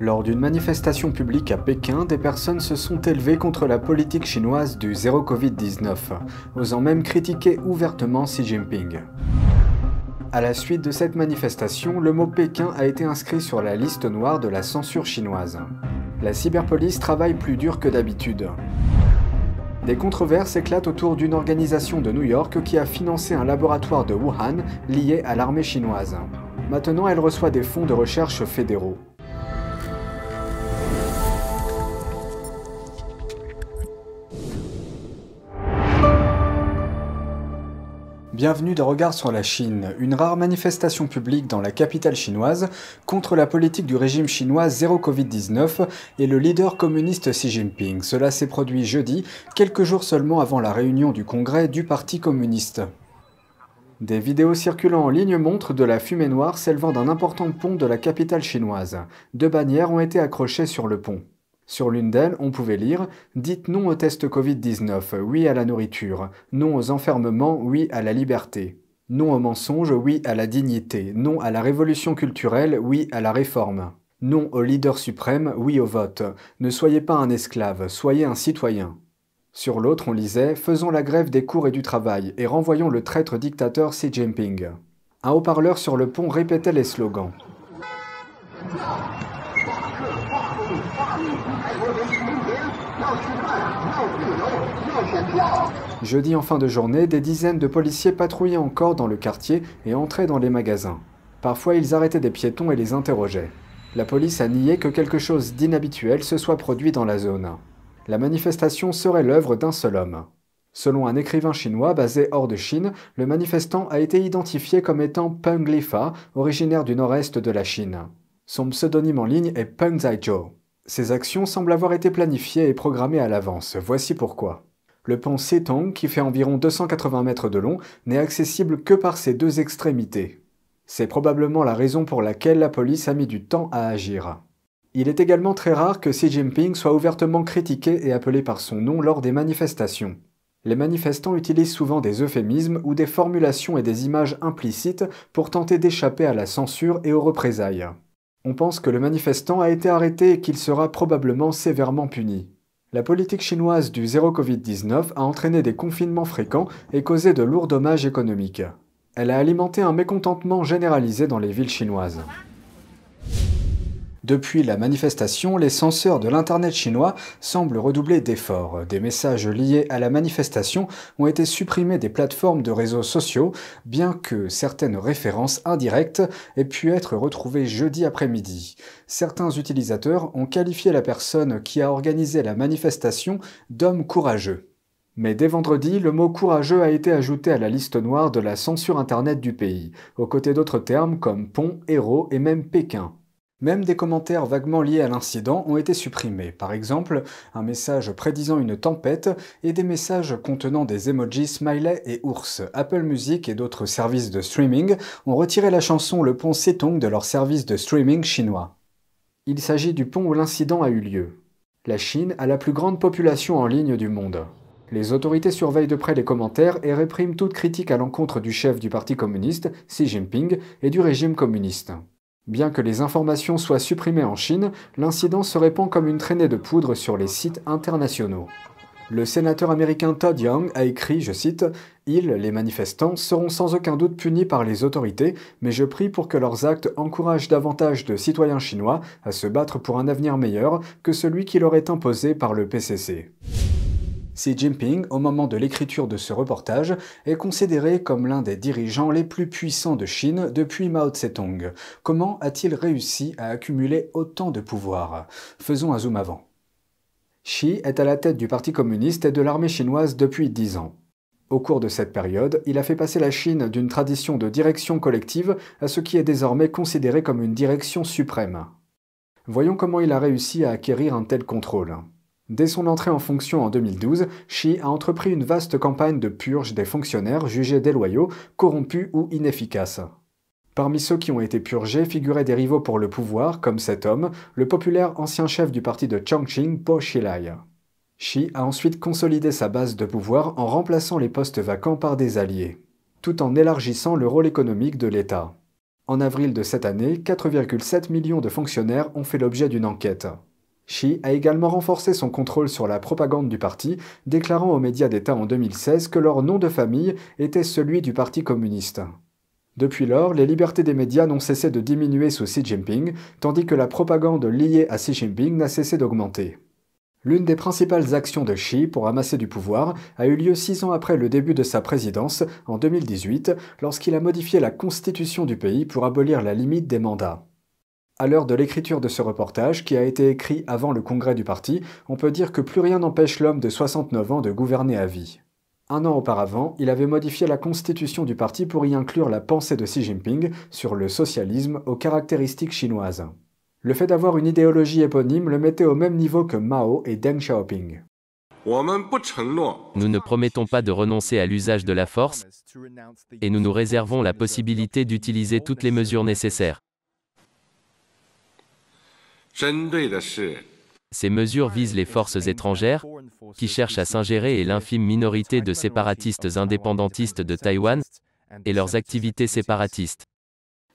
Lors d'une manifestation publique à Pékin, des personnes se sont élevées contre la politique chinoise du zéro Covid-19, osant même critiquer ouvertement Xi Jinping. À la suite de cette manifestation, le mot Pékin a été inscrit sur la liste noire de la censure chinoise. La cyberpolice travaille plus dur que d'habitude. Des controverses éclatent autour d'une organisation de New York qui a financé un laboratoire de Wuhan lié à l'armée chinoise. Maintenant, elle reçoit des fonds de recherche fédéraux. Bienvenue de Regard sur la Chine, une rare manifestation publique dans la capitale chinoise contre la politique du régime chinois zéro Covid-19 et le leader communiste Xi Jinping. Cela s'est produit jeudi, quelques jours seulement avant la réunion du congrès du Parti communiste. Des vidéos circulant en ligne montrent de la fumée noire s'élevant d'un important pont de la capitale chinoise. Deux bannières ont été accrochées sur le pont. Sur l'une d'elles, on pouvait lire Dites non au test Covid-19, oui à la nourriture, non aux enfermements, oui à la liberté. Non au mensonge, oui à la dignité, non à la révolution culturelle, oui à la réforme. Non au leader suprême, oui au vote. Ne soyez pas un esclave, soyez un citoyen. Sur l'autre, on lisait Faisons la grève des cours et du travail et renvoyons le traître dictateur Xi Jinping. Un haut-parleur sur le pont répétait les slogans. Jeudi en fin de journée, des dizaines de policiers patrouillaient encore dans le quartier et entraient dans les magasins. Parfois, ils arrêtaient des piétons et les interrogeaient. La police a nié que quelque chose d'inhabituel se soit produit dans la zone. La manifestation serait l'œuvre d'un seul homme. Selon un écrivain chinois basé hors de Chine, le manifestant a été identifié comme étant Peng Lifa, originaire du nord-est de la Chine. Son pseudonyme en ligne est Peng Zaizhou. Ces actions semblent avoir été planifiées et programmées à l'avance. Voici pourquoi. Le pont Setong, qui fait environ 280 mètres de long, n'est accessible que par ses deux extrémités. C'est probablement la raison pour laquelle la police a mis du temps à agir. Il est également très rare que Xi Jinping soit ouvertement critiqué et appelé par son nom lors des manifestations. Les manifestants utilisent souvent des euphémismes ou des formulations et des images implicites pour tenter d'échapper à la censure et aux représailles. On pense que le manifestant a été arrêté et qu'il sera probablement sévèrement puni. La politique chinoise du zéro Covid-19 a entraîné des confinements fréquents et causé de lourds dommages économiques. Elle a alimenté un mécontentement généralisé dans les villes chinoises. Depuis la manifestation, les censeurs de l'Internet chinois semblent redoubler d'efforts. Des messages liés à la manifestation ont été supprimés des plateformes de réseaux sociaux, bien que certaines références indirectes aient pu être retrouvées jeudi après-midi. Certains utilisateurs ont qualifié la personne qui a organisé la manifestation d'homme courageux. Mais dès vendredi, le mot courageux a été ajouté à la liste noire de la censure Internet du pays, aux côtés d'autres termes comme pont, héros et même Pékin. Même des commentaires vaguement liés à l'incident ont été supprimés, par exemple un message prédisant une tempête et des messages contenant des emojis smiley et ours. Apple Music et d'autres services de streaming ont retiré la chanson Le pont Setong de leur service de streaming chinois. Il s'agit du pont où l'incident a eu lieu. La Chine a la plus grande population en ligne du monde. Les autorités surveillent de près les commentaires et répriment toute critique à l'encontre du chef du Parti communiste, Xi Jinping, et du régime communiste. Bien que les informations soient supprimées en Chine, l'incident se répand comme une traînée de poudre sur les sites internationaux. Le sénateur américain Todd Young a écrit, je cite, Ils, les manifestants, seront sans aucun doute punis par les autorités, mais je prie pour que leurs actes encouragent davantage de citoyens chinois à se battre pour un avenir meilleur que celui qui leur est imposé par le PCC. Xi Jinping, au moment de l'écriture de ce reportage, est considéré comme l'un des dirigeants les plus puissants de Chine depuis Mao Tse-tung. Comment a-t-il réussi à accumuler autant de pouvoir? Faisons un zoom avant. Xi est à la tête du Parti communiste et de l'armée chinoise depuis dix ans. Au cours de cette période, il a fait passer la Chine d'une tradition de direction collective à ce qui est désormais considéré comme une direction suprême. Voyons comment il a réussi à acquérir un tel contrôle. Dès son entrée en fonction en 2012, Xi a entrepris une vaste campagne de purge des fonctionnaires jugés déloyaux, corrompus ou inefficaces. Parmi ceux qui ont été purgés figuraient des rivaux pour le pouvoir, comme cet homme, le populaire ancien chef du parti de Chongqing, Po Xilai. Xi a ensuite consolidé sa base de pouvoir en remplaçant les postes vacants par des alliés, tout en élargissant le rôle économique de l'État. En avril de cette année, 4,7 millions de fonctionnaires ont fait l'objet d'une enquête. Xi a également renforcé son contrôle sur la propagande du parti, déclarant aux médias d'État en 2016 que leur nom de famille était celui du Parti communiste. Depuis lors, les libertés des médias n'ont cessé de diminuer sous Xi Jinping, tandis que la propagande liée à Xi Jinping n'a cessé d'augmenter. L'une des principales actions de Xi pour amasser du pouvoir a eu lieu six ans après le début de sa présidence, en 2018, lorsqu'il a modifié la constitution du pays pour abolir la limite des mandats. À l'heure de l'écriture de ce reportage, qui a été écrit avant le congrès du parti, on peut dire que plus rien n'empêche l'homme de 69 ans de gouverner à vie. Un an auparavant, il avait modifié la constitution du parti pour y inclure la pensée de Xi Jinping sur le socialisme aux caractéristiques chinoises. Le fait d'avoir une idéologie éponyme le mettait au même niveau que Mao et Deng Xiaoping. Nous ne promettons pas de renoncer à l'usage de la force, et nous nous réservons la possibilité d'utiliser toutes les mesures nécessaires. Ces mesures visent les forces étrangères, qui cherchent à s'ingérer et l'infime minorité de séparatistes indépendantistes de Taïwan, et leurs activités séparatistes.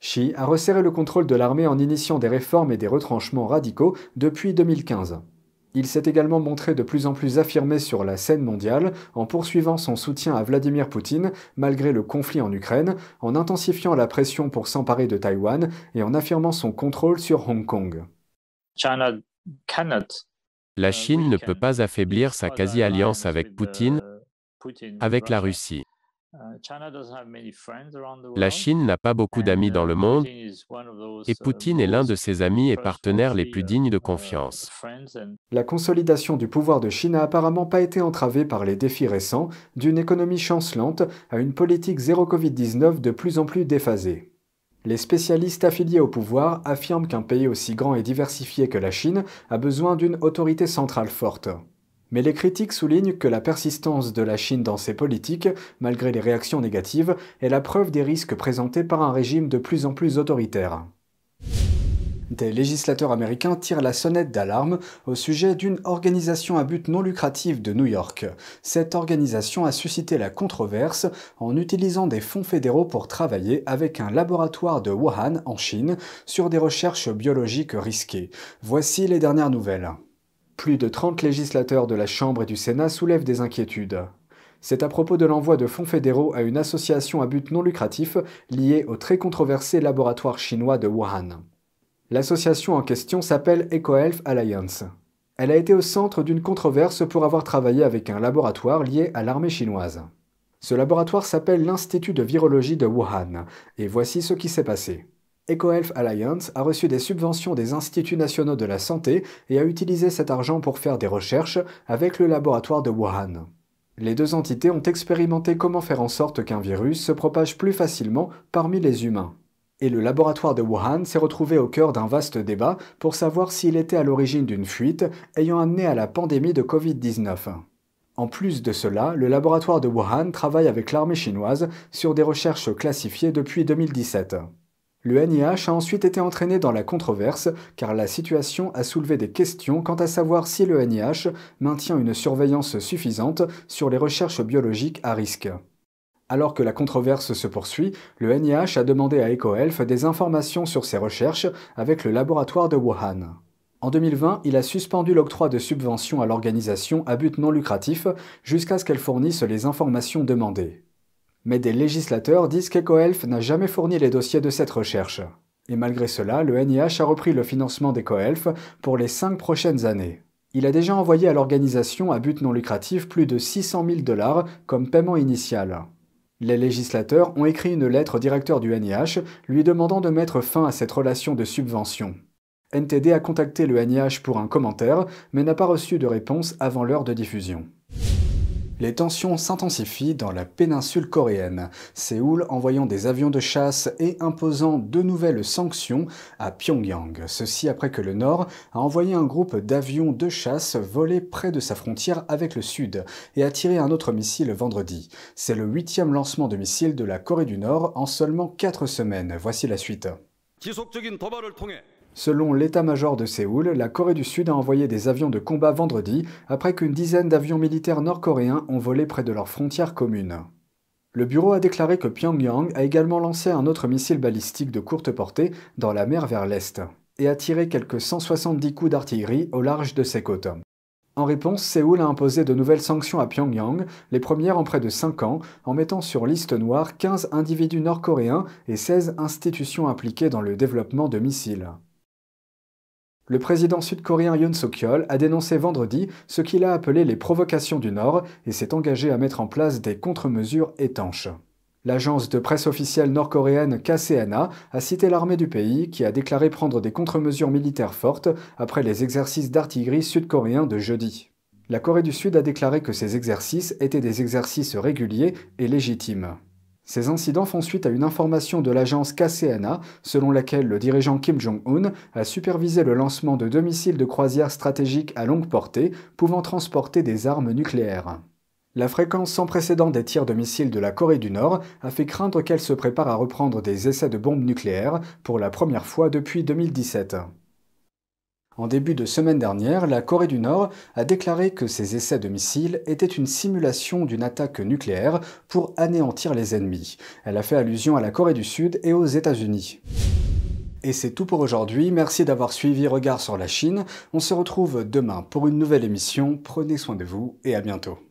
Xi a resserré le contrôle de l'armée en initiant des réformes et des retranchements radicaux depuis 2015. Il s'est également montré de plus en plus affirmé sur la scène mondiale en poursuivant son soutien à Vladimir Poutine malgré le conflit en Ukraine, en intensifiant la pression pour s'emparer de Taïwan et en affirmant son contrôle sur Hong Kong. La Chine ne peut pas affaiblir sa quasi-alliance avec Poutine, avec la Russie. La Chine n'a pas beaucoup d'amis dans le monde, et Poutine est l'un de ses amis et partenaires les plus dignes de confiance. La consolidation du pouvoir de Chine n'a apparemment pas été entravée par les défis récents, d'une économie chancelante à une politique zéro Covid-19 de plus en plus déphasée. Les spécialistes affiliés au pouvoir affirment qu'un pays aussi grand et diversifié que la Chine a besoin d'une autorité centrale forte. Mais les critiques soulignent que la persistance de la Chine dans ses politiques, malgré les réactions négatives, est la preuve des risques présentés par un régime de plus en plus autoritaire. Des législateurs américains tirent la sonnette d'alarme au sujet d'une organisation à but non lucratif de New York. Cette organisation a suscité la controverse en utilisant des fonds fédéraux pour travailler avec un laboratoire de Wuhan en Chine sur des recherches biologiques risquées. Voici les dernières nouvelles. Plus de 30 législateurs de la Chambre et du Sénat soulèvent des inquiétudes. C'est à propos de l'envoi de fonds fédéraux à une association à but non lucratif liée au très controversé laboratoire chinois de Wuhan. L'association en question s'appelle EcoHealth Alliance. Elle a été au centre d'une controverse pour avoir travaillé avec un laboratoire lié à l'armée chinoise. Ce laboratoire s'appelle l'Institut de virologie de Wuhan, et voici ce qui s'est passé. EcoHealth Alliance a reçu des subventions des instituts nationaux de la santé et a utilisé cet argent pour faire des recherches avec le laboratoire de Wuhan. Les deux entités ont expérimenté comment faire en sorte qu'un virus se propage plus facilement parmi les humains et le laboratoire de Wuhan s'est retrouvé au cœur d'un vaste débat pour savoir s'il était à l'origine d'une fuite ayant amené à la pandémie de Covid-19. En plus de cela, le laboratoire de Wuhan travaille avec l'armée chinoise sur des recherches classifiées depuis 2017. Le NIH a ensuite été entraîné dans la controverse car la situation a soulevé des questions quant à savoir si le NIH maintient une surveillance suffisante sur les recherches biologiques à risque. Alors que la controverse se poursuit, le NIH a demandé à EcoHealth des informations sur ses recherches avec le laboratoire de Wuhan. En 2020, il a suspendu l'octroi de subventions à l'organisation à but non lucratif jusqu'à ce qu'elle fournisse les informations demandées. Mais des législateurs disent qu'EcoHealth n'a jamais fourni les dossiers de cette recherche. Et malgré cela, le NIH a repris le financement d'EcoHealth pour les cinq prochaines années. Il a déjà envoyé à l'organisation à but non lucratif plus de 600 000 dollars comme paiement initial. Les législateurs ont écrit une lettre au directeur du NIH lui demandant de mettre fin à cette relation de subvention. NTD a contacté le NIH pour un commentaire, mais n'a pas reçu de réponse avant l'heure de diffusion. Les tensions s'intensifient dans la péninsule coréenne, Séoul envoyant des avions de chasse et imposant de nouvelles sanctions à Pyongyang. Ceci après que le Nord a envoyé un groupe d'avions de chasse voler près de sa frontière avec le Sud et a tiré un autre missile vendredi. C'est le huitième lancement de missiles de la Corée du Nord en seulement quatre semaines. Voici la suite. Selon l'état-major de Séoul, la Corée du Sud a envoyé des avions de combat vendredi après qu'une dizaine d'avions militaires nord-coréens ont volé près de leur frontière commune. Le bureau a déclaré que Pyongyang a également lancé un autre missile balistique de courte portée dans la mer vers l'est et a tiré quelques 170 coups d'artillerie au large de ses côtes. En réponse, Séoul a imposé de nouvelles sanctions à Pyongyang, les premières en près de 5 ans, en mettant sur liste noire 15 individus nord-coréens et 16 institutions impliquées dans le développement de missiles. Le président sud-coréen Yoon Suk-yeol a dénoncé vendredi ce qu'il a appelé les provocations du Nord et s'est engagé à mettre en place des contre-mesures étanches. L'agence de presse officielle nord-coréenne KCNA a cité l'armée du pays qui a déclaré prendre des contre-mesures militaires fortes après les exercices d'artillerie sud-coréens de jeudi. La Corée du Sud a déclaré que ces exercices étaient des exercices réguliers et légitimes. Ces incidents font suite à une information de l'agence KCNA selon laquelle le dirigeant Kim Jong-un a supervisé le lancement de deux missiles de croisière stratégiques à longue portée pouvant transporter des armes nucléaires. La fréquence sans précédent des tirs de missiles de la Corée du Nord a fait craindre qu'elle se prépare à reprendre des essais de bombes nucléaires pour la première fois depuis 2017. En début de semaine dernière, la Corée du Nord a déclaré que ces essais de missiles étaient une simulation d'une attaque nucléaire pour anéantir les ennemis. Elle a fait allusion à la Corée du Sud et aux États-Unis. Et c'est tout pour aujourd'hui, merci d'avoir suivi Regard sur la Chine. On se retrouve demain pour une nouvelle émission, prenez soin de vous et à bientôt.